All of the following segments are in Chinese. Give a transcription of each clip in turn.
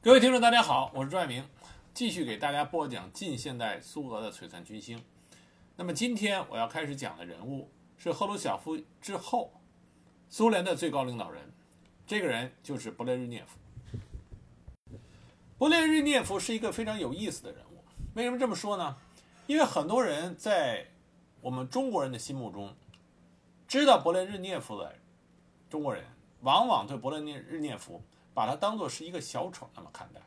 各位听众，大家好，我是朱爱明，继续给大家播讲近现代苏俄的璀璨群星。那么今天我要开始讲的人物是赫鲁晓夫之后苏联的最高领导人，这个人就是勃列日涅夫。勃列日涅夫是一个非常有意思的人物，为什么这么说呢？因为很多人在我们中国人的心目中，知道勃列日涅夫的中国人，往往对勃列日涅夫把他当做是一个小丑那么看待。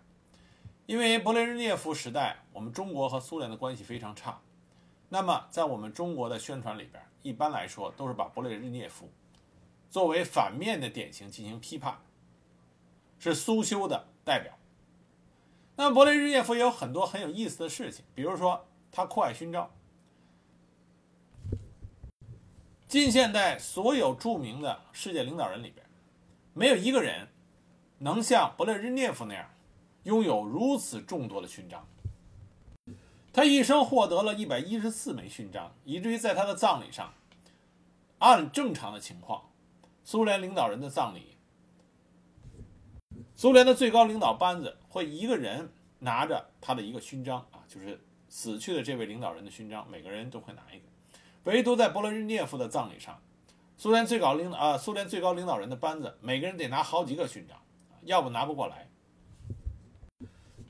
因为勃列日涅夫时代，我们中国和苏联的关系非常差，那么在我们中国的宣传里边，一般来说都是把勃列日涅夫作为反面的典型进行批判，是苏修的代表。那么勃列日涅夫也有很多很有意思的事情，比如说他酷爱勋章。近现代所有著名的世界领导人里边，没有一个人能像勃列日涅夫那样拥有如此众多的勋章。他一生获得了一百一十四枚勋章，以至于在他的葬礼上，按正常的情况，苏联领导人的葬礼，苏联的最高领导班子会一个人拿着他的一个勋章啊，就是死去的这位领导人的勋章，每个人都会拿一个。唯独在勃列日涅夫的葬礼上，苏联最高领啊，苏联最高领导人的班子，每个人得拿好几个勋章，要不拿不过来。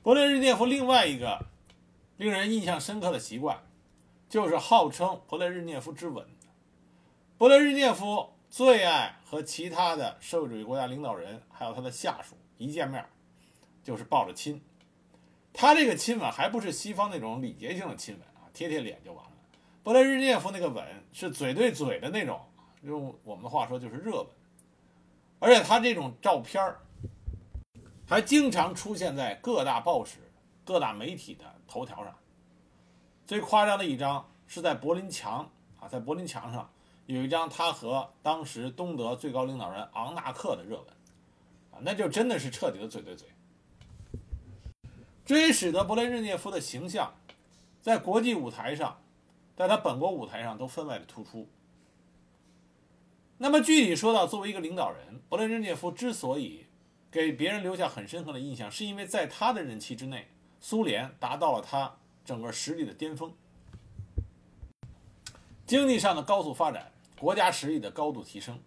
勃列日涅夫另外一个令人印象深刻的习惯，就是号称勃列日涅夫之吻。勃列日涅夫最爱和其他的社会主义国家领导人，还有他的下属一见面，就是抱着亲。他这个亲吻还不是西方那种礼节性的亲吻啊，贴贴脸就完了。勃列日涅夫那个吻是嘴对嘴的那种，用我们的话说就是热吻，而且他这种照片还经常出现在各大报纸、各大媒体的头条上。最夸张的一张是在柏林墙啊，在柏林墙上有一张他和当时东德最高领导人昂纳克的热吻，啊，那就真的是彻底的嘴对嘴。这也使得勃列日涅夫的形象在国际舞台上。在他本国舞台上都分外的突出。那么具体说到，作为一个领导人，勃列日涅夫之所以给别人留下很深刻的印象，是因为在他的任期之内，苏联达到了他整个实力的巅峰，经济上的高速发展，国家实力的高度提升。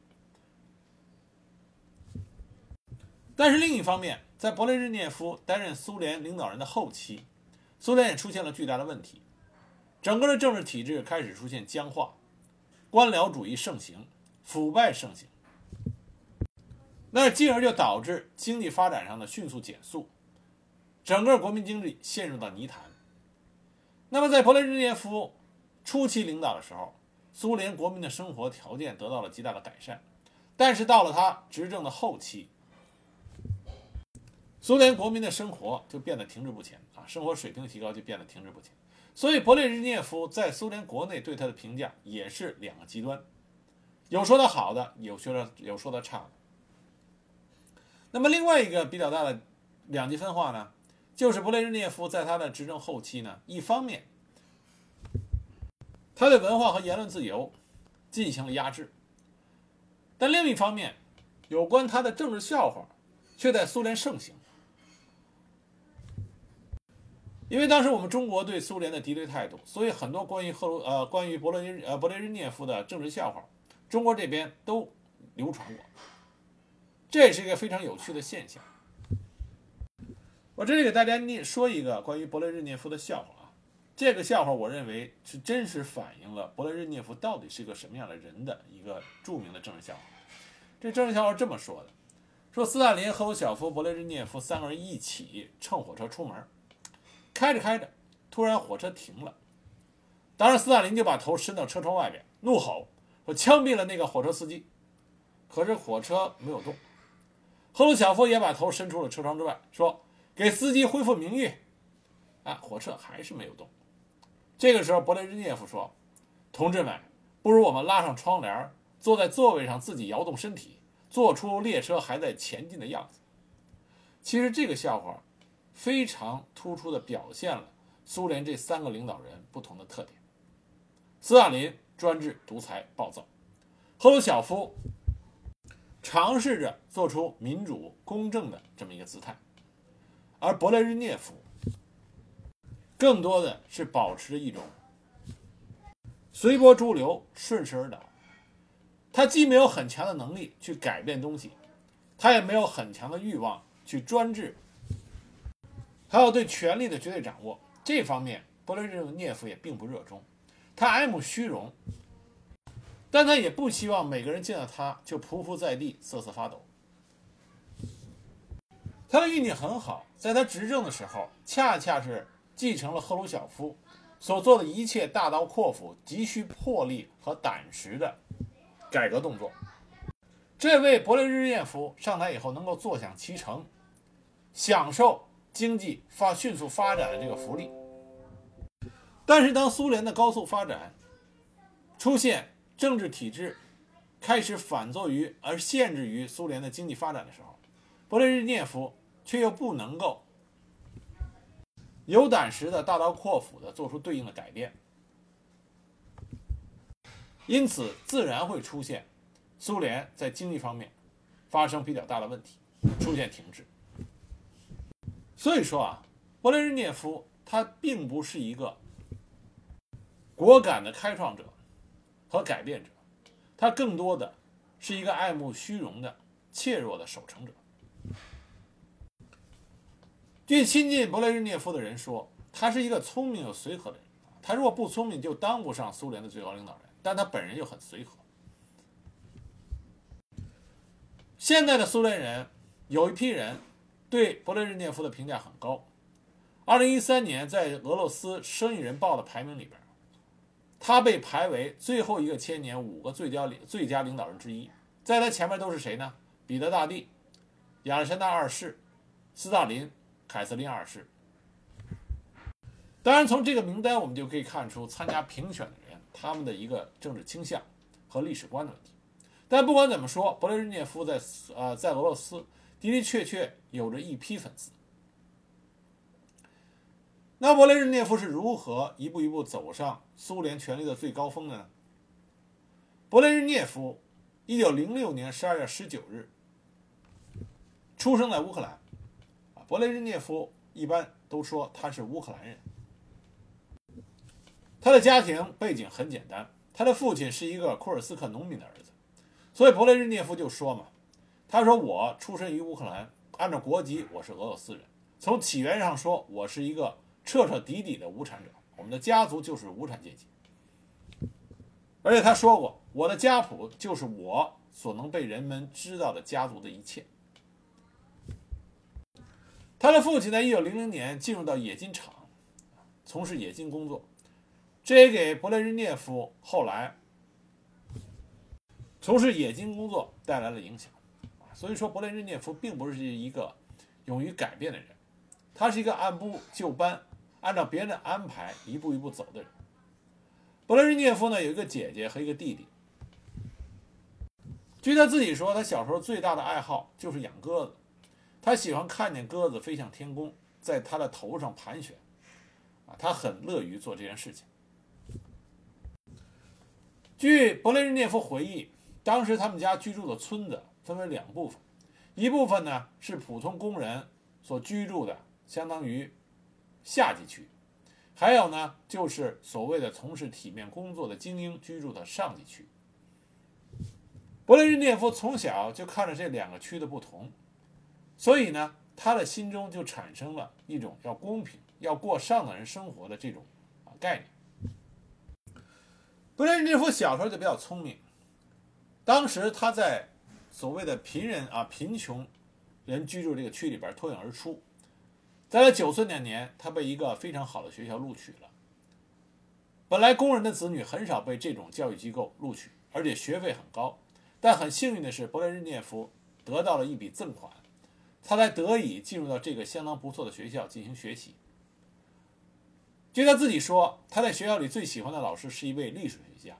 但是另一方面，在勃列日涅夫担任苏联领导人的后期，苏联也出现了巨大的问题。整个的政治体制开始出现僵化，官僚主义盛行，腐败盛行，那进而就导致经济发展上的迅速减速，整个国民经济陷入到泥潭。那么在勃列日涅夫初期领导的时候，苏联国民的生活条件得到了极大的改善，但是到了他执政的后期，苏联国民的生活就变得停滞不前啊，生活水平提高就变得停滞不前。所以，勃列日涅夫在苏联国内对他的评价也是两个极端，有说他好的，有说他有说他差的。那么，另外一个比较大的两极分化呢，就是勃列日涅夫在他的执政后期呢，一方面他对文化和言论自由进行了压制，但另一方面，有关他的政治笑话却在苏联盛行。因为当时我们中国对苏联的敌对态度，所以很多关于赫鲁呃关于勃列日呃勃列日涅夫的政治笑话，中国这边都流传过。这也是一个非常有趣的现象。我这里给大家念说一个关于勃列日涅夫的笑话啊，这个笑话我认为是真实反映了勃列日涅夫到底是一个什么样的人的一个著名的政治笑话。这政治笑话这么说的：说斯大林、赫鲁晓夫、勃列日涅夫三个人一起乘火车出门。开着开着，突然火车停了。当时斯大林就把头伸到车窗外边，怒吼：“说枪毙了那个火车司机！”可是火车没有动。赫鲁晓夫也把头伸出了车窗之外，说：“给司机恢复名誉。”啊，火车还是没有动。这个时候，勃列日涅夫说：“同志们，不如我们拉上窗帘，坐在座位上自己摇动身体，做出列车还在前进的样子。”其实这个笑话。非常突出地表现了苏联这三个领导人不同的特点：斯大林专制、独裁、暴躁；赫鲁晓夫尝试着做出民主、公正的这么一个姿态；而勃列日涅夫更多的是保持着一种随波逐流、顺势而倒。他既没有很强的能力去改变东西，他也没有很强的欲望去专制，还有对权力的绝对掌握。这方面，勃列日涅夫也并不热衷。他爱慕虚荣，但他也不希望每个人见到他就匍匐在地、瑟瑟发抖。他的运气很好，在他执政的时候，恰恰是继承了赫鲁晓夫所做的一切大刀阔斧、急需魄力和胆识的改革动作。这位勃列日涅夫上台以后，能够坐享其成，享受经济发迅速发展的这个福利。但是，当苏联的高速发展出现政治体制开始反作于而限制于苏联的经济发展的时候，勃列日涅夫。却又不能够有胆识的大刀阔斧的做出对应的改变，因此自然会出现苏联在经济方面发生比较大的问题，出现停滞。所以说啊，勃列日涅夫他并不是一个果敢的开创者和改变者，他更多的是一个爱慕虚荣的怯弱的守成者。据亲近勃列日涅夫的人说，他是一个聪明又随和的人。他如果不聪明，就当不上苏联的最高领导人。但他本人又很随和。现在的苏联人有一批人对勃列日涅夫的评价很高。二零一三年，在俄罗斯《生意人报》的排名里边，他被排为最后一个千年五个最佳领最佳领导人之一。在他前面都是谁呢？彼得大帝、亚历山大二世、斯大林。凯瑟琳二世。当然，从这个名单我们就可以看出参加评选的人他们的一个政治倾向和历史观的问题。但不管怎么说，勃列日涅夫在呃在俄罗斯的的确确有着一批粉丝。那勃列日涅夫是如何一步一步走上苏联权力的最高峰的呢？勃列日涅夫一九零六年十二月十九日出生在乌克兰。啊勃列日涅夫一般都说他是乌克兰人。他的家庭背景很简单，他的父亲是一个库尔斯克农民的儿子，所以勃列日涅夫就说嘛：“他说我出身于乌克兰，按照国籍我是俄罗斯人。从起源上说，我是一个彻彻底底的无产者，我们的家族就是无产阶级。而且他说过，我的家谱就是我所能被人们知道的家族的一切。”他的父亲在1900年进入到冶金厂，从事冶金工作，这也给勃列日涅夫后来从事冶金工作带来了影响。所以说，勃列日涅夫并不是一个勇于改变的人，他是一个按部就班、按照别人的安排一步一步走的人。勃列日涅夫呢有一个姐姐和一个弟弟。据他自己说，他小时候最大的爱好就是养鸽子。他喜欢看见鸽子飞向天空，在他的头上盘旋，啊，他很乐于做这件事情。据勃列日涅夫回忆，当时他们家居住的村子分为两部分，一部分呢是普通工人所居住的，相当于下级区；还有呢就是所谓的从事体面工作的精英居住的上级区。勃列日涅夫从小就看着这两个区的不同。所以呢，他的心中就产生了一种要公平、要过上等人生活的这种啊概念。勃列日涅夫小时候就比较聪明，当时他在所谓的贫人啊贫穷人居住这个区里边脱颖而出，在他九岁那年，他被一个非常好的学校录取了。本来工人的子女很少被这种教育机构录取，而且学费很高，但很幸运的是，勃列日涅夫得到了一笔赠款。他才得以进入到这个相当不错的学校进行学习。据他自己说，他在学校里最喜欢的老师是一位历史学家，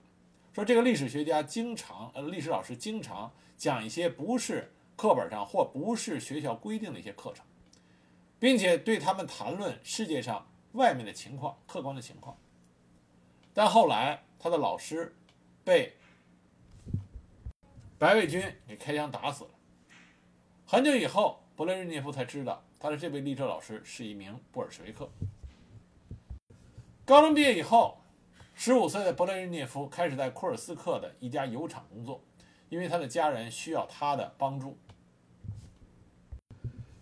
说这个历史学家经常，呃，历史老师经常讲一些不是课本上或不是学校规定的一些课程，并且对他们谈论世界上外面的情况、客观的情况。但后来他的老师被白卫军给开枪打死了。很久以后。勃列日涅夫才知道，他的这位励志老师是一名布尔什维克。高中毕业以后，十五岁的勃列日涅夫开始在库尔斯克的一家油厂工作，因为他的家人需要他的帮助。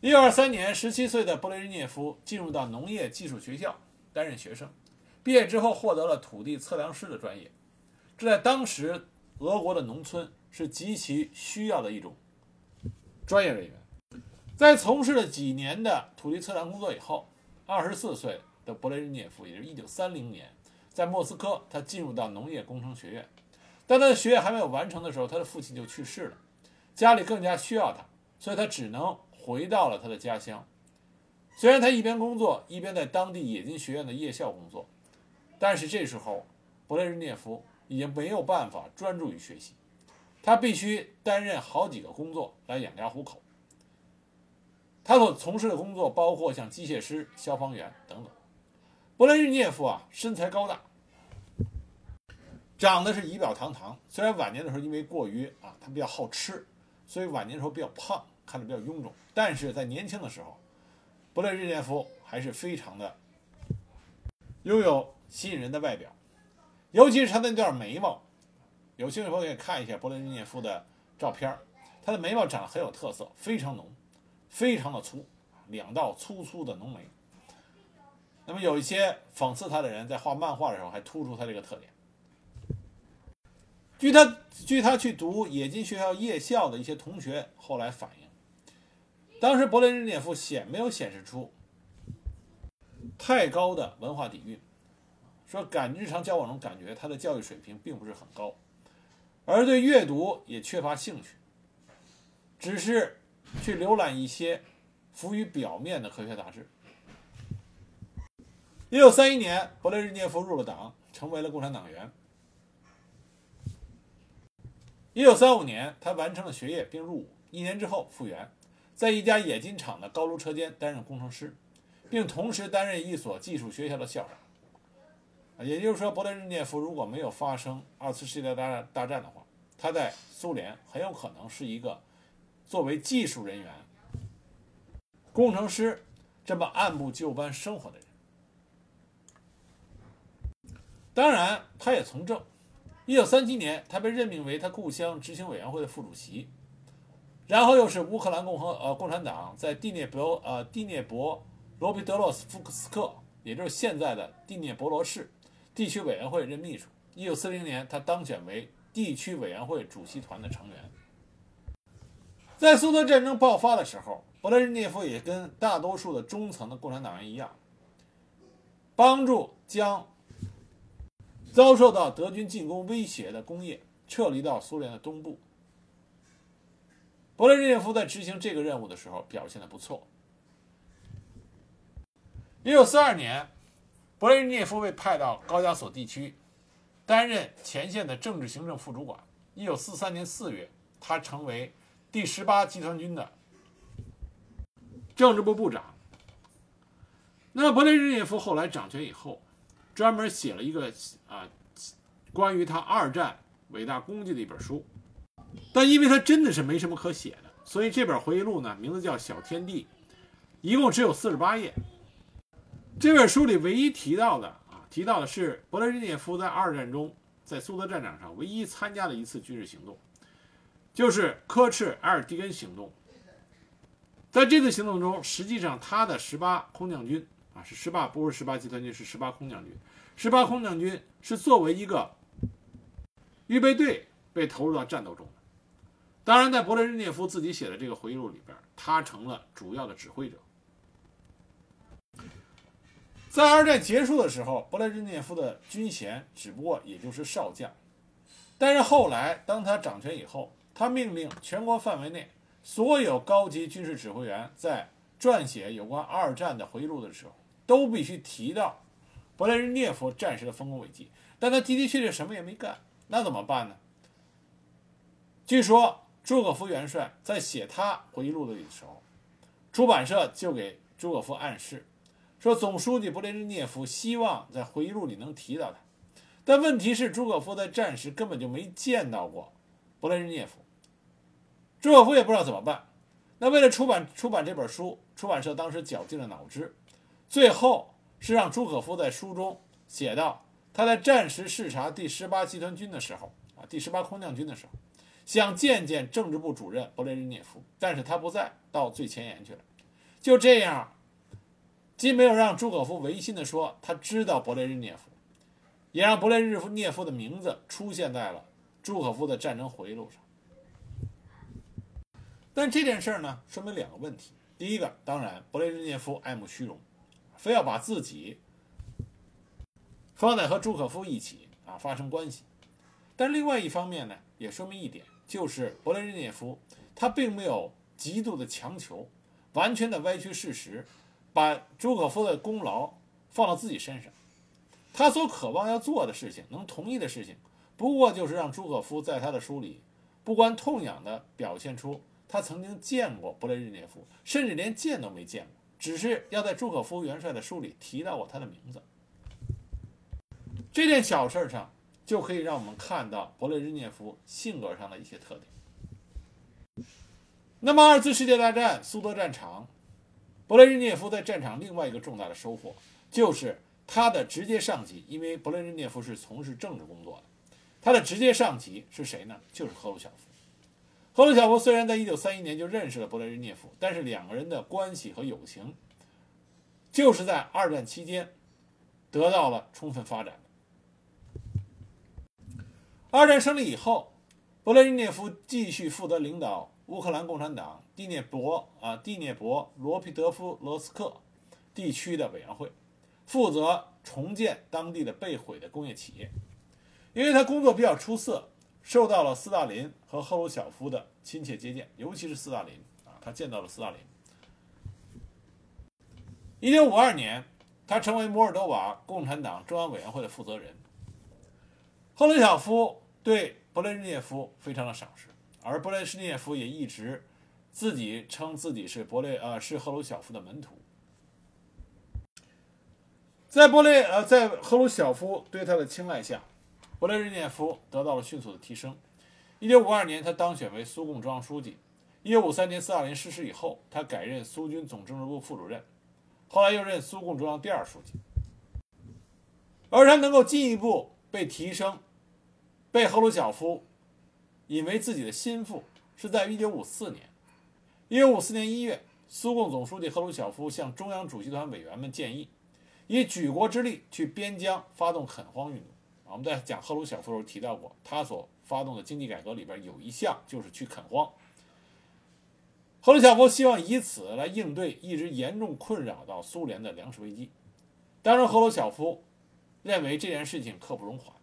一九二三年，十七岁的勃列日涅夫进入到农业技术学校担任学生，毕业之后获得了土地测量师的专业，这在当时俄国的农村是极其需要的一种专业人员。在从事了几年的土地测量工作以后，二十四岁的勃列日涅夫，也就是一九三零年，在莫斯科，他进入到农业工程学院。当他的学业还没有完成的时候，他的父亲就去世了，家里更加需要他，所以他只能回到了他的家乡。虽然他一边工作，一边在当地冶金学院的夜校工作，但是这时候，勃列日涅夫已经没有办法专注于学习，他必须担任好几个工作来养家糊口。他所从事的工作包括像机械师、消防员等等。勃列日涅夫啊，身材高大，长得是仪表堂堂。虽然晚年的时候因为过于啊，他比较好吃，所以晚年的时候比较胖，看着比较臃肿。但是在年轻的时候，勃列日涅夫还是非常的拥有吸引人的外表，尤其是他那段眉毛。有兴趣朋友可以看一下勃列日涅夫的照片，他的眉毛长得很有特色，非常浓。非常的粗，两道粗粗的浓眉。那么有一些讽刺他的人在画漫画的时候还突出他这个特点。据他据他去读冶金学校夜校的一些同学后来反映，当时勃列日涅夫显没有显示出太高的文化底蕴，说感日常交往中感觉他的教育水平并不是很高，而对阅读也缺乏兴趣，只是。去浏览一些浮于表面的科学杂志。一九三一年，勃列日涅夫入了党，成为了共产党员。一九三五年，他完成了学业并入伍，一年之后复员，在一家冶金厂的高炉车间担任工程师，并同时担任一所技术学校的校长。也就是说，勃列日涅夫如果没有发生二次世界大战大战的话，他在苏联很有可能是一个。作为技术人员、工程师，这么按部就班生活的人，当然他也从政。一九三七年，他被任命为他故乡执行委员会的副主席，然后又是乌克兰共和呃共产党在第聂伯呃第聂伯罗皮德洛斯夫斯克，也就是现在的第聂伯罗市地区委员会任秘书。一九四零年，他当选为地区委员会主席团的成员。在苏德战争爆发的时候，勃列日涅夫也跟大多数的中层的共产党员一样，帮助将遭受到德军进攻威胁的工业撤离到苏联的东部。勃列日涅夫在执行这个任务的时候表现的不错。一九四二年，勃列日涅夫被派到高加索地区，担任前线的政治行政副主管。一九四三年四月，他成为。第十八集团军的政治部部长。那勃列日涅夫后来掌权以后，专门写了一个啊关于他二战伟大功绩的一本书，但因为他真的是没什么可写的，所以这本回忆录呢，名字叫《小天地》，一共只有四十八页。这本书里唯一提到的啊，提到的是勃列日涅夫在二战中在苏德战场上唯一参加的一次军事行动。就是科赤埃尔蒂根行动，在这次行动中，实际上他的十八空降军啊是十八，不是十八集团军，是十八空降军。十八空降军是作为一个预备队被投入到战斗中的。当然，在勃列日涅夫自己写的这个回忆录里边，他成了主要的指挥者。在二战结束的时候，勃列日涅夫的军衔只不过也就是少将，但是后来当他掌权以后。他命令全国范围内所有高级军事指挥员在撰写有关二战的回忆录的时候，都必须提到勃列日涅夫战时的丰功伟绩。但他的的确确什么也没干，那怎么办呢？据说朱可夫元帅在写他回忆录的时候，出版社就给朱可夫暗示，说总书记勃列日涅夫希望在回忆录里能提到他。但问题是，朱可夫在战时根本就没见到过勃列日涅夫。朱可夫也不知道怎么办。那为了出版出版这本书，出版社当时绞尽了脑汁，最后是让朱可夫在书中写到，他在战时视察第十八集团军的时候，啊，第十八空降军的时候，想见见政治部主任勃列日涅夫，但是他不在，到最前沿去了。就这样，既没有让朱可夫违心的说他知道勃列日涅夫，也让勃列日涅夫的名字出现在了朱可夫的战争回忆录上。但这件事呢，说明两个问题。第一个，当然，勃列日涅夫爱慕虚荣，非要把自己放在和朱可夫一起啊发生关系。但另外一方面呢，也说明一点，就是勃列日涅夫他并没有极度的强求，完全的歪曲事实，把朱可夫的功劳放到自己身上。他所渴望要做的事情，能同意的事情，不过就是让朱可夫在他的书里不关痛痒的表现出。他曾经见过勃列日涅夫，甚至连见都没见过，只是要在朱可夫元帅的书里提到过他的名字。这件小事上就可以让我们看到勃列日涅夫性格上的一些特点。那么，二次世界大战苏德战场，勃列日涅夫在战场另外一个重大的收获，就是他的直接上级，因为勃列日涅夫是从事政治工作的，他的直接上级是谁呢？就是赫鲁晓夫。赫鲁晓夫虽然在1931年就认识了勃列日涅夫，但是两个人的关系和友情，就是在二战期间得到了充分发展二战胜利以后，勃列日涅夫继续负责领导乌克兰共产党第聂伯啊第聂伯罗皮德夫罗斯克地区的委员会，负责重建当地的被毁的工业企业，因为他工作比较出色。受到了斯大林和赫鲁晓夫的亲切接见，尤其是斯大林啊，他见到了斯大林。一九五二年，他成为摩尔多瓦共产党中央委员会的负责人。赫鲁晓夫对勃列日涅夫非常的赏识，而勃列日涅夫也一直自己称自己是勃列呃是赫鲁晓夫的门徒。在勃列呃在赫鲁晓夫对他的青睐下。勃列日涅夫得到了迅速的提升。1952年，他当选为苏共中央书记。1953年，斯大林逝世以后，他改任苏军总政治部副主任，后来又任苏共中央第二书记。而他能够进一步被提升，被赫鲁晓夫引为自己的心腹，是在1954年。1954年1月，苏共总书记赫鲁晓夫向中央主席团委员们建议，以举国之力去边疆发动垦荒运动。我们在讲赫鲁晓夫的时候提到过，他所发动的经济改革里边有一项就是去垦荒。赫鲁晓夫希望以此来应对一直严重困扰到苏联的粮食危机。当然，赫鲁晓夫认为这件事情刻不容缓。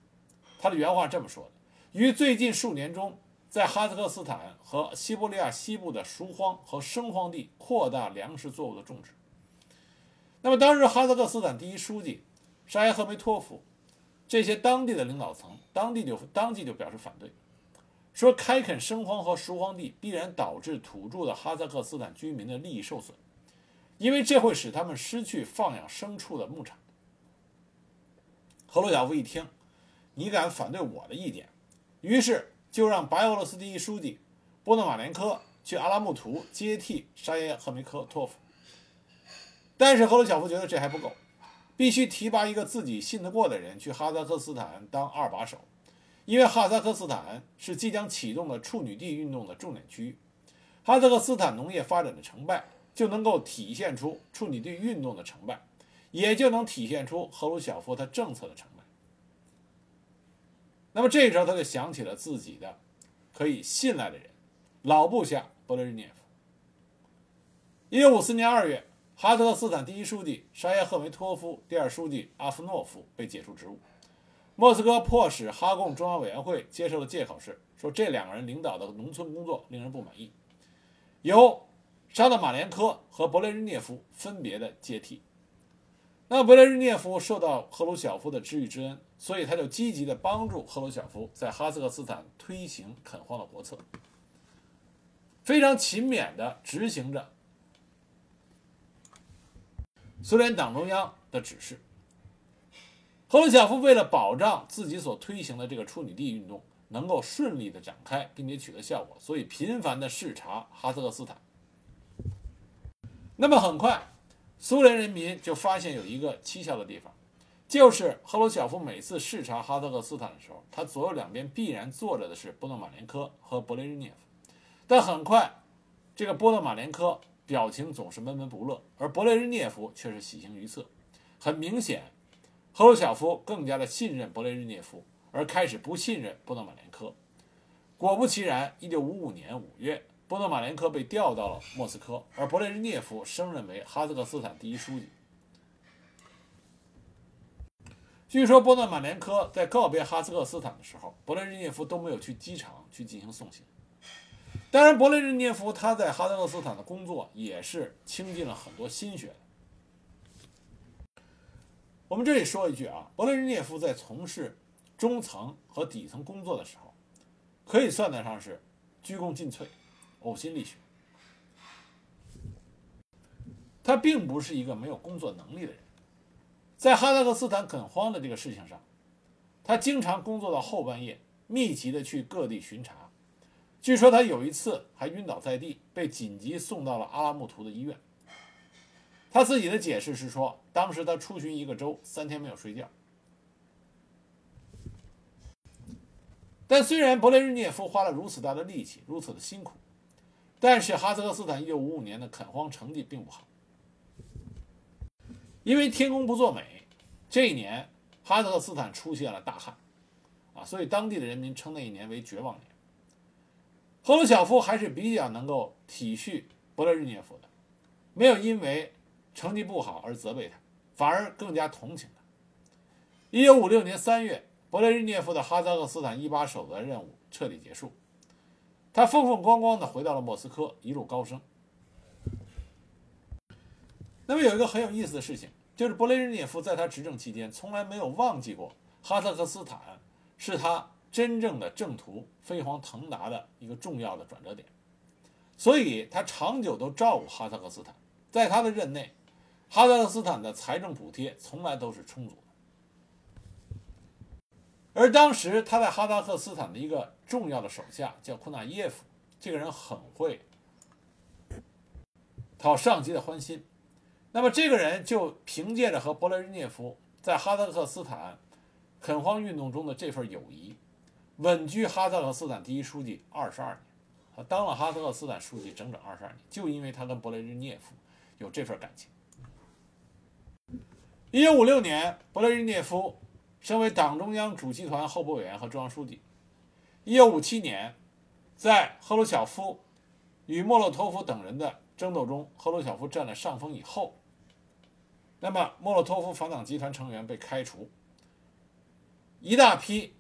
他的原话这么说的：“于最近数年中，在哈萨克斯坦和西伯利亚西部的熟荒和生荒地扩大粮食作物的种植。”那么，当时哈萨克斯坦第一书记沙耶赫梅托夫。这些当地的领导层，当地就当即就表示反对，说开垦生荒和熟荒地必然导致土著的哈萨克斯坦居民的利益受损，因为这会使他们失去放养牲畜的牧场。赫鲁晓夫一听，你敢反对我的意见，于是就让白俄罗斯第一书记波诺马连科去阿拉木图接替沙耶赫梅科托夫。但是赫鲁晓夫觉得这还不够。必须提拔一个自己信得过的人去哈萨克斯坦当二把手，因为哈萨克斯坦是即将启动的处女地运动的重点区域。哈萨克斯坦农业发展的成败，就能够体现出处女地运动的成败，也就能体现出赫鲁晓夫他政策的成败。那么这时候他就想起了自己的可以信赖的人，老部下勃列日涅夫。一九五四年二月。哈萨克斯坦第一书记沙耶赫梅托夫、第二书记阿夫诺夫被解除职务。莫斯科迫使哈共中央委员会接受了借口是，说这两个人领导的农村工作令人不满意，由沙德马连科和勃列日涅夫分别的接替。那勃列日涅夫受到赫鲁晓夫的知遇之恩，所以他就积极的帮助赫鲁晓夫在哈萨克斯坦推行垦荒的国策，非常勤勉的执行着。苏联党中央的指示，赫鲁晓夫为了保障自己所推行的这个处女地运动能够顺利的展开，并且取得效果，所以频繁的视察哈萨克斯坦。那么很快，苏联人民就发现有一个蹊跷的地方，就是赫鲁晓夫每次视察哈萨克斯坦的时候，他左右两边必然坐着的是波诺马连科和勃列日涅夫。但很快，这个波诺马连科表情总是闷闷不乐，而勃列日涅夫却是喜形于色。很明显，赫鲁晓夫更加的信任勃列日涅夫，而开始不信任波诺马连科。果不其然，一九五五年五月。波诺马连科被调到了莫斯科，而勃列日涅夫升任为哈萨克斯坦第一书记。据说波诺马连科在告别哈萨克斯坦的时候，勃列日涅夫都没有去机场去进行送行。当然，勃列日涅夫他在哈萨克斯坦的工作也是倾尽了很多心血。我们这里说一句啊，勃列日涅夫在从事中层和底层工作的时候，可以算得上是鞠躬尽瘁。呕心沥血，他并不是一个没有工作能力的人。在哈萨克斯坦垦荒的这个事情上，他经常工作到后半夜，密集的去各地巡查。据说他有一次还晕倒在地，被紧急送到了阿拉木图的医院。他自己的解释是说，当时他出巡一个州，三天没有睡觉。但虽然勃列日涅夫花了如此大的力气，如此的辛苦。但是哈萨克斯坦1955年的垦荒成绩并不好，因为天公不作美，这一年哈萨克斯坦出现了大旱，啊，所以当地的人民称那一年为绝望年。赫鲁晓夫还是比较能够体恤勃列日涅夫的，没有因为成绩不好而责备他，反而更加同情他。1956年3月，勃列日涅夫的哈萨克斯坦一把手的任务彻底结束。他风风光光地回到了莫斯科，一路高升。那么有一个很有意思的事情，就是勃列日涅夫在他执政期间从来没有忘记过哈萨克斯坦是他真正的正途飞黄腾达的一个重要的转折点，所以他长久都照顾哈萨克斯坦。在他的任内，哈萨克斯坦的财政补贴从来都是充足的。而当时他在哈萨克斯坦的一个重要的手下叫库纳耶夫，这个人很会讨上级的欢心。那么这个人就凭借着和勃列日涅夫在哈萨克斯坦垦荒运动中的这份友谊，稳居哈萨克斯坦第一书记二十二年，他当了哈萨克斯坦书记整整二十二年，就因为他跟勃列日涅夫有这份感情。一九五六年，勃列日涅夫。升为党中央主席团候补委员和中央书记。一九五七年，在赫鲁晓夫与莫洛托夫等人的争斗中，赫鲁晓夫占了上风以后，那么莫洛托夫反党集团成员被开除，一大批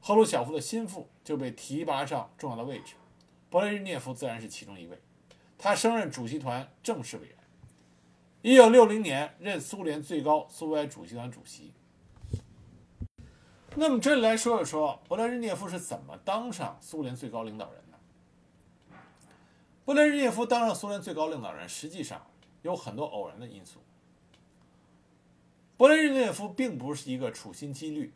赫鲁晓夫的心腹就被提拔上重要的位置，勃列日涅夫自然是其中一位，他升任主席团正式委员。一九六零年，任苏联最高苏维埃主席团主席。那么这里来说一说，勃列日涅夫是怎么当上苏联最高领导人的？勃列日涅夫当上苏联最高领导人，实际上有很多偶然的因素。勃列日涅夫并不是一个处心积虑、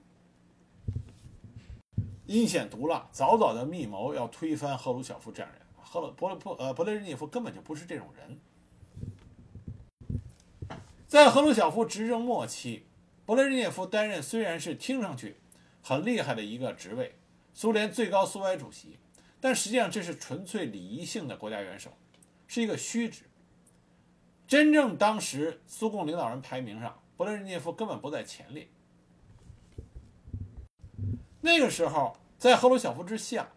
阴险毒辣、早早的密谋要推翻赫鲁晓夫这样人。赫鲁勃勃呃勃列日涅夫根本就不是这种人。在赫鲁晓夫执政末期，勃列日涅夫担任虽然是听上去。很厉害的一个职位，苏联最高苏维埃主席，但实际上这是纯粹礼仪性的国家元首，是一个虚职。真正当时苏共领导人排名上，勃列日涅夫根本不在前列。那个时候，在赫鲁晓夫之下，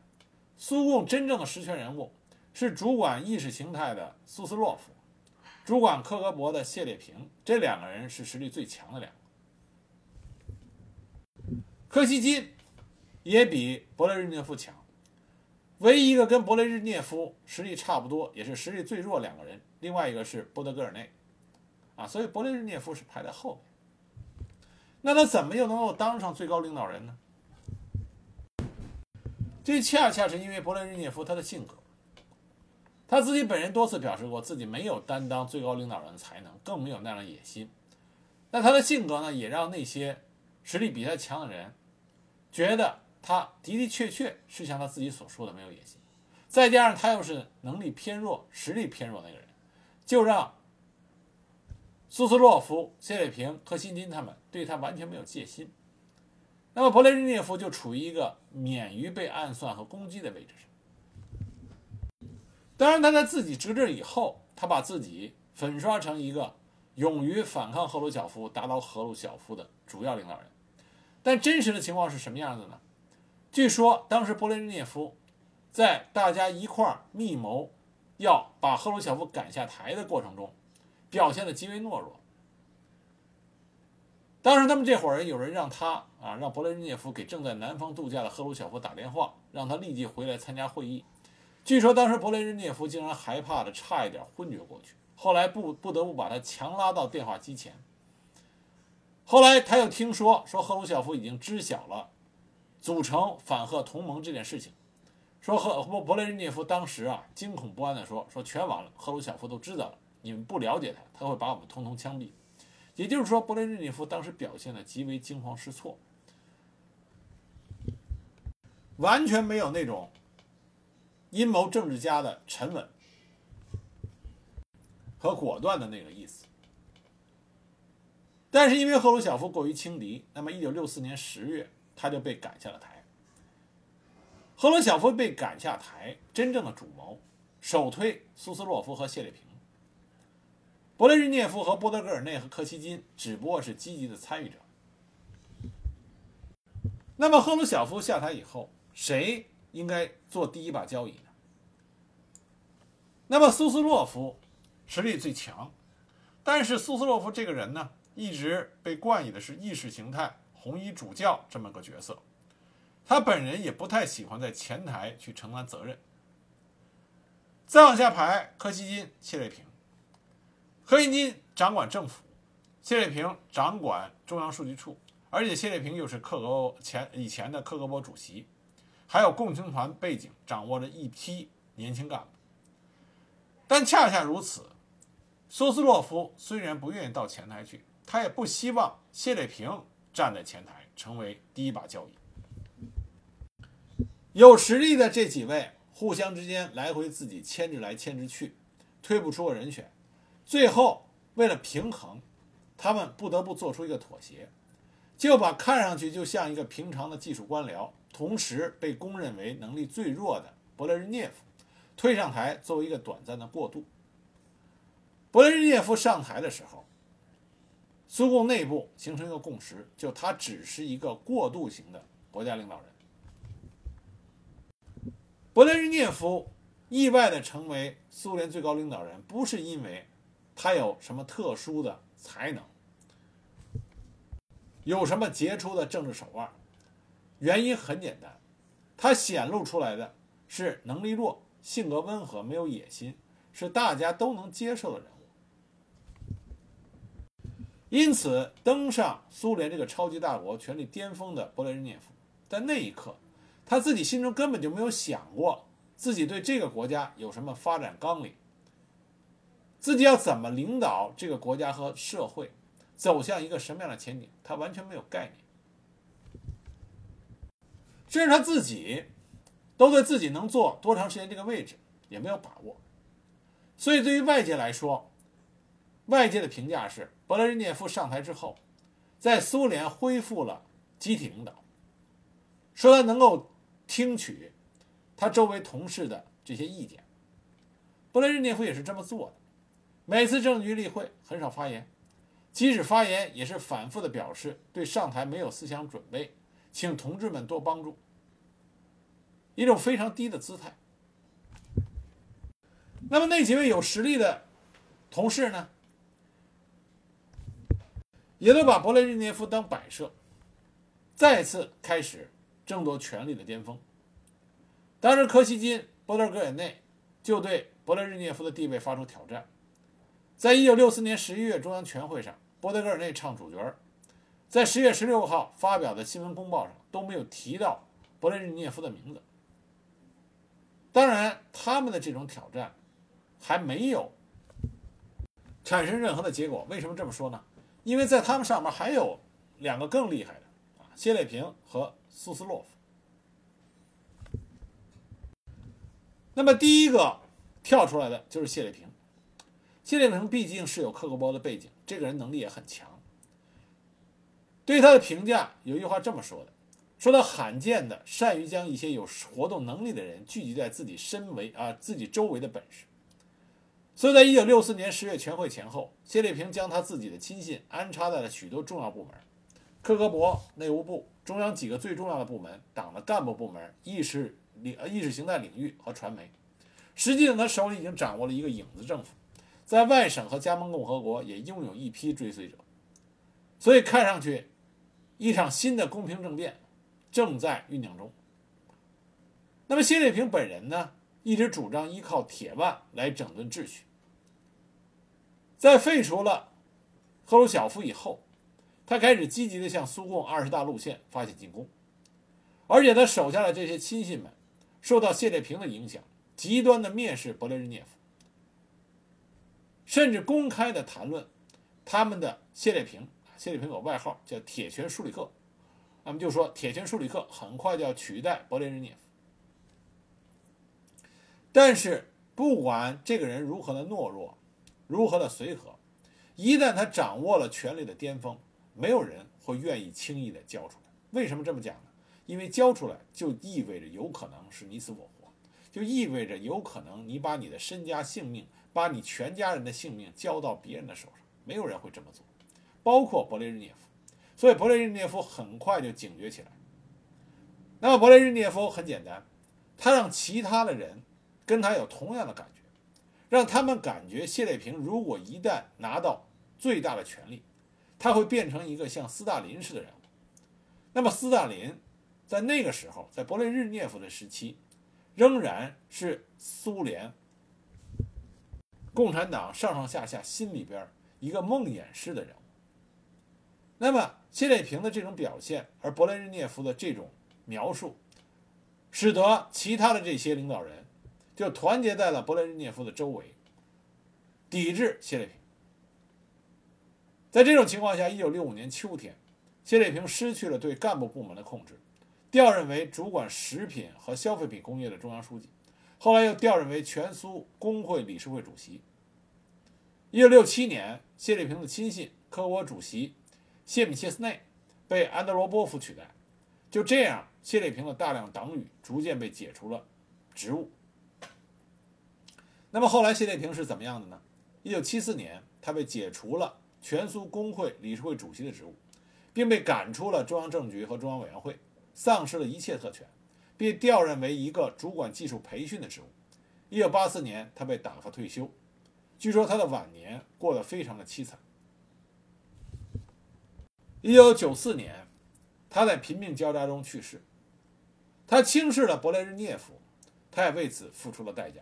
苏共真正的实权人物是主管意识形态的苏斯洛夫，主管克格勃的谢列平，这两个人是实力最强的两个。柯西金也比勃列日涅夫强，唯一一个跟勃列日涅夫实力差不多，也是实力最弱两个人，另外一个是波德戈尔内，啊，所以勃列日涅夫是排在后面。那他怎么又能够当上最高领导人呢？这恰恰是因为勃列日涅夫他的性格，他自己本人多次表示过自己没有担当最高领导人的才能，更没有那样的野心。那他的性格呢，也让那些实力比他强的人。觉得他的的确确是像他自己所说的没有野心，再加上他又是能力偏弱、实力偏弱那个人，就让苏斯洛夫、谢列平、柯辛金他们对他完全没有戒心。那么勃列日涅夫就处于一个免于被暗算和攻击的位置上。当然，他在自己执政以后，他把自己粉刷成一个勇于反抗赫鲁晓夫、打倒赫鲁晓夫的主要领导人。但真实的情况是什么样子呢？据说当时勃列日涅夫在大家一块儿密谋要把赫鲁晓夫赶下台的过程中，表现的极为懦弱。当时他们这伙人有人让他啊，让勃列日涅夫给正在南方度假的赫鲁晓夫打电话，让他立即回来参加会议。据说当时勃列日涅夫竟然害怕的差一点昏厥过去，后来不不得不把他强拉到电话机前。后来他又听说说赫鲁晓夫已经知晓了组成反赫同盟这件事情，说赫勃勃列日涅夫当时啊惊恐不安地说说全完了，赫鲁晓夫都知道了，你们不了解他，他会把我们通通枪毙。也就是说，勃列日涅夫当时表现的极为惊慌失措，完全没有那种阴谋政治家的沉稳和果断的那个意思。但是因为赫鲁晓夫过于轻敌，那么1964年10月，他就被赶下了台。赫鲁晓夫被赶下台，真正的主谋首推苏斯洛夫和谢列平。勃列日涅夫和波德戈尔内和柯西金只不过是积极的参与者。那么赫鲁晓夫下台以后，谁应该做第一把交椅呢？那么苏斯洛夫实力最强，但是苏斯洛夫这个人呢，一直被冠以的是意识形态红衣主教这么个角色，他本人也不太喜欢在前台去承担责任。再往下排，柯西金、谢列平。柯西金掌管政府，谢列平掌管中央数据处，而且谢列平又是克格勃前以前的克格勃主席，还有共青团背景，掌握着一批年轻干部。但恰恰如此，苏斯洛夫虽然不愿意到前台去，他也不希望谢列平站在前台成为第一把交椅。有实力的这几位互相之间来回自己牵制来牵制去，推不出个人选。最后，为了平衡，他们不得不做出一个妥协，就把看上去就像一个平常的技术官僚，同时被公认为能力最弱的勃列日涅夫推上台，作为一个短暂的过渡。勃列日涅夫上台的时候，苏共内部形成一个共识，就他只是一个过渡型的国家领导人。勃列日涅夫意外的成为苏联最高领导人，不是因为。他有什么特殊的才能？有什么杰出的政治手腕？原因很简单，他显露出来的是能力弱、性格温和、没有野心，是大家都能接受的人物。因此，登上苏联这个超级大国权力巅峰的勃列日涅夫，在那一刻，他自己心中根本就没有想过自己对这个国家有什么发展纲领。自己要怎么领导这个国家和社会，走向一个什么样的前景，他完全没有概念。甚至他自己都对自己能坐多长时间这个位置也没有把握。所以，对于外界来说，外界的评价是：勃列日涅夫上台之后，在苏联恢复了集体领导，说他能够听取他周围同事的这些意见。勃列日涅夫也是这么做的。每次政局例会很少发言，即使发言也是反复的表示对上台没有思想准备，请同志们多帮助。一种非常低的姿态。那么那几位有实力的同事呢，也都把勃列日涅夫当摆设，再次开始争夺权力的巅峰。当时柯西金、波德戈尔内就对勃列日涅夫的地位发出挑战。在一九六四年十一月中央全会上，波德戈尔内唱主角在十月十六号发表的新闻公报上都没有提到勃列日涅夫的名字。当然，他们的这种挑战还没有产生任何的结果。为什么这么说呢？因为在他们上面还有两个更厉害的啊，谢列平和苏斯洛夫。那么第一个跳出来的就是谢列平。谢列平毕竟是有克格勃的背景，这个人能力也很强。对他的评价有一句话这么说的：说他罕见的善于将一些有活动能力的人聚集在自己身围啊自己周围的本事。所以在一九六四年十月全会前后，谢立平将他自己的亲信安插在了许多重要部门，克格勃、内务部、中央几个最重要的部门、党的干部部门、意识领呃意识形态领域和传媒。实际上，他手里已经掌握了一个影子政府，在外省和加盟共和国也拥有一批追随者。所以看上去，一场新的公平政变正在酝酿中。那么，谢立平本人呢，一直主张依靠铁腕来整顿秩序。在废除了赫鲁晓夫以后，他开始积极地向苏共二十大路线发起进攻，而且他手下的这些亲信们受到谢列平的影响，极端地蔑视勃列日涅夫，甚至公开地谈论他们的谢列平。谢列平有外号叫“铁拳舒里克”，那么就说铁拳舒里克很快就要取代勃列日涅夫。但是不管这个人如何的懦弱，如何的随和，一旦他掌握了权力的巅峰，没有人会愿意轻易的交出来。为什么这么讲呢？因为交出来就意味着有可能是你死我活，就意味着有可能你把你的身家性命，把你全家人的性命交到别人的手上。没有人会这么做，包括勃列日涅夫。所以勃列日涅夫很快就警觉起来。那么勃列日涅夫很简单，他让其他的人跟他有同样的感觉。让他们感觉谢列平如果一旦拿到最大的权力，他会变成一个像斯大林式的人物。那么斯大林在那个时候，在勃列日涅夫的时期，仍然是苏联共产党上上下下心里边一个梦魇式的人物。那么谢列平的这种表现，而勃列日涅夫的这种描述，使得其他的这些领导人。就团结在了勃列日涅夫的周围，抵制谢列平。在这种情况下，一九六五年秋天，谢列平失去了对干部部门的控制，调任为主管食品和消费品工业的中央书记，后来又调任为全苏工会理事会主席。一九六七年，谢列平的亲信科沃主席谢米切斯内被安德罗波夫取代，就这样，谢列平的大量党羽逐渐被解除了职务。那么后来谢列平是怎么样的呢？一九七四年，他被解除了全苏工会理事会主席的职务，并被赶出了中央政局和中央委员会，丧失了一切特权，并调任为一个主管技术培训的职务。一九八四年，他被打发退休。据说他的晚年过得非常的凄惨。一九九四年，他在贫病交加中去世。他轻视了勃列日涅夫，他也为此付出了代价。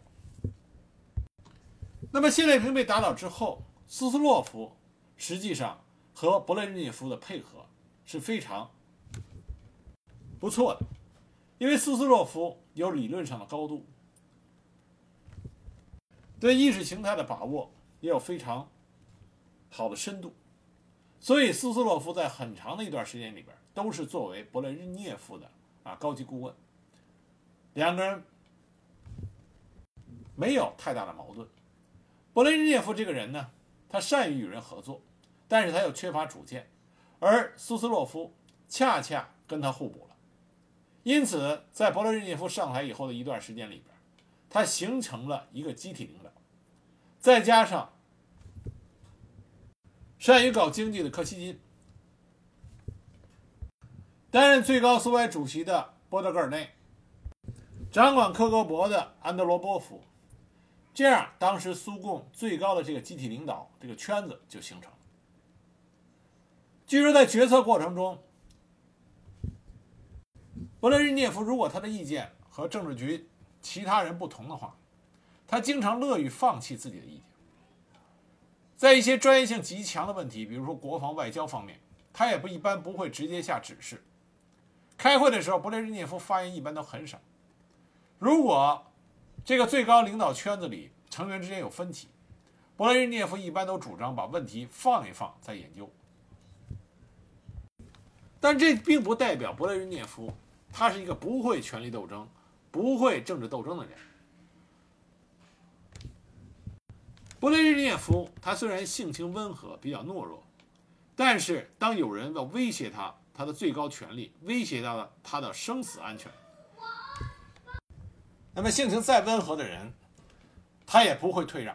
那么谢列平被打倒之后，斯斯洛夫实际上和勃列日涅夫的配合是非常不错的，因为斯斯洛夫有理论上的高度，对意识形态的把握也有非常好的深度，所以斯斯洛夫在很长的一段时间里边都是作为勃列日涅夫的啊高级顾问，两个人没有太大的矛盾。勃列日涅夫这个人呢，他善于与人合作，但是他又缺乏主见，而苏斯洛夫恰恰跟他互补了。因此，在勃列日涅夫上台以后的一段时间里边，他形成了一个集体领导，再加上善于搞经济的柯西金，担任最高苏维埃主席的波德戈尔内，掌管克格勃的安德罗波夫。这样，当时苏共最高的这个集体领导这个圈子就形成了。据说在决策过程中，勃列日涅夫如果他的意见和政治局其他人不同的话，他经常乐于放弃自己的意见。在一些专业性极强的问题，比如说国防外交方面，他也不一般不会直接下指示。开会的时候，勃列日涅夫发言一般都很少。如果这个最高领导圈子里成员之间有分歧，勃列日涅夫一般都主张把问题放一放再研究。但这并不代表勃列日涅夫他是一个不会权力斗争、不会政治斗争的人。勃列日涅夫他虽然性情温和，比较懦弱，但是当有人要威胁他，他的最高权力威胁到了他的生死安全。那么性情再温和的人，他也不会退让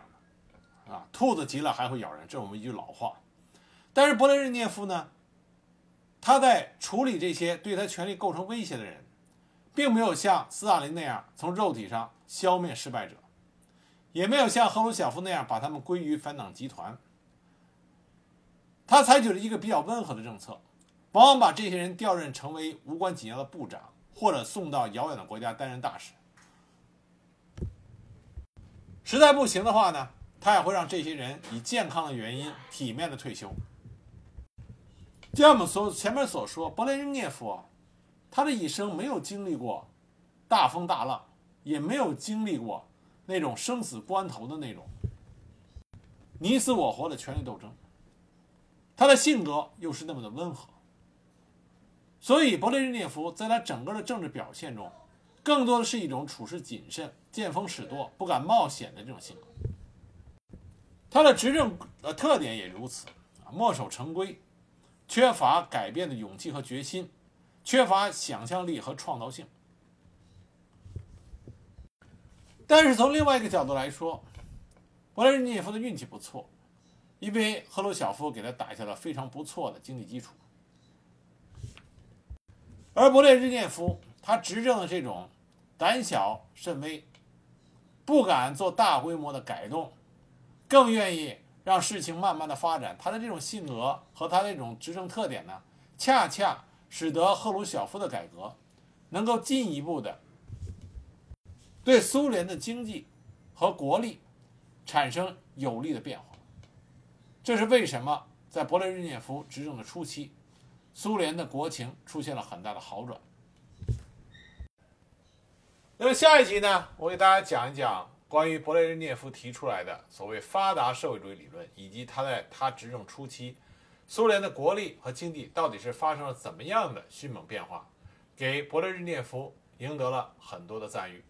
的，啊，兔子急了还会咬人，这是我们一句老话。但是勃列日涅夫呢，他在处理这些对他权力构成威胁的人，并没有像斯大林那样从肉体上消灭失败者。也没有像赫鲁晓夫那样把他们归于反党集团。他采取了一个比较温和的政策，往往把这些人调任成为无关紧要的部长，或者送到遥远的国家担任大使。实在不行的话呢，他也会让这些人以健康的原因体面的退休。就像我们所前面所说，勃列日涅夫，啊他的一生没有经历过大风大浪，也没有经历过。那种生死关头的那种你死我活的权力斗争，他的性格又是那么的温和，所以勃列日涅夫在他整个的政治表现中，更多的是一种处事谨慎、见风使舵、不敢冒险的这种性格。他的执政呃特点也如此啊，墨守成规，缺乏改变的勇气和决心，缺乏想象力和创造性。但是从另外一个角度来说，勃列日涅夫的运气不错，因为赫鲁晓夫给他打下了非常不错的经济基础。而勃列日涅夫他执政的这种胆小慎微，不敢做大规模的改动，更愿意让事情慢慢的发展。他的这种性格和他这种执政特点呢，恰恰使得赫鲁晓夫的改革能够进一步的。对苏联的经济和国力产生有利的变化，这是为什么在勃列日涅夫执政的初期，苏联的国情出现了很大的好转。那么下一集呢，我给大家讲一讲关于勃列日涅夫提出来的所谓发达社会主义理论，以及他在他执政初期，苏联的国力和经济到底是发生了怎么样的迅猛变化，给勃列日涅夫赢得了很多的赞誉。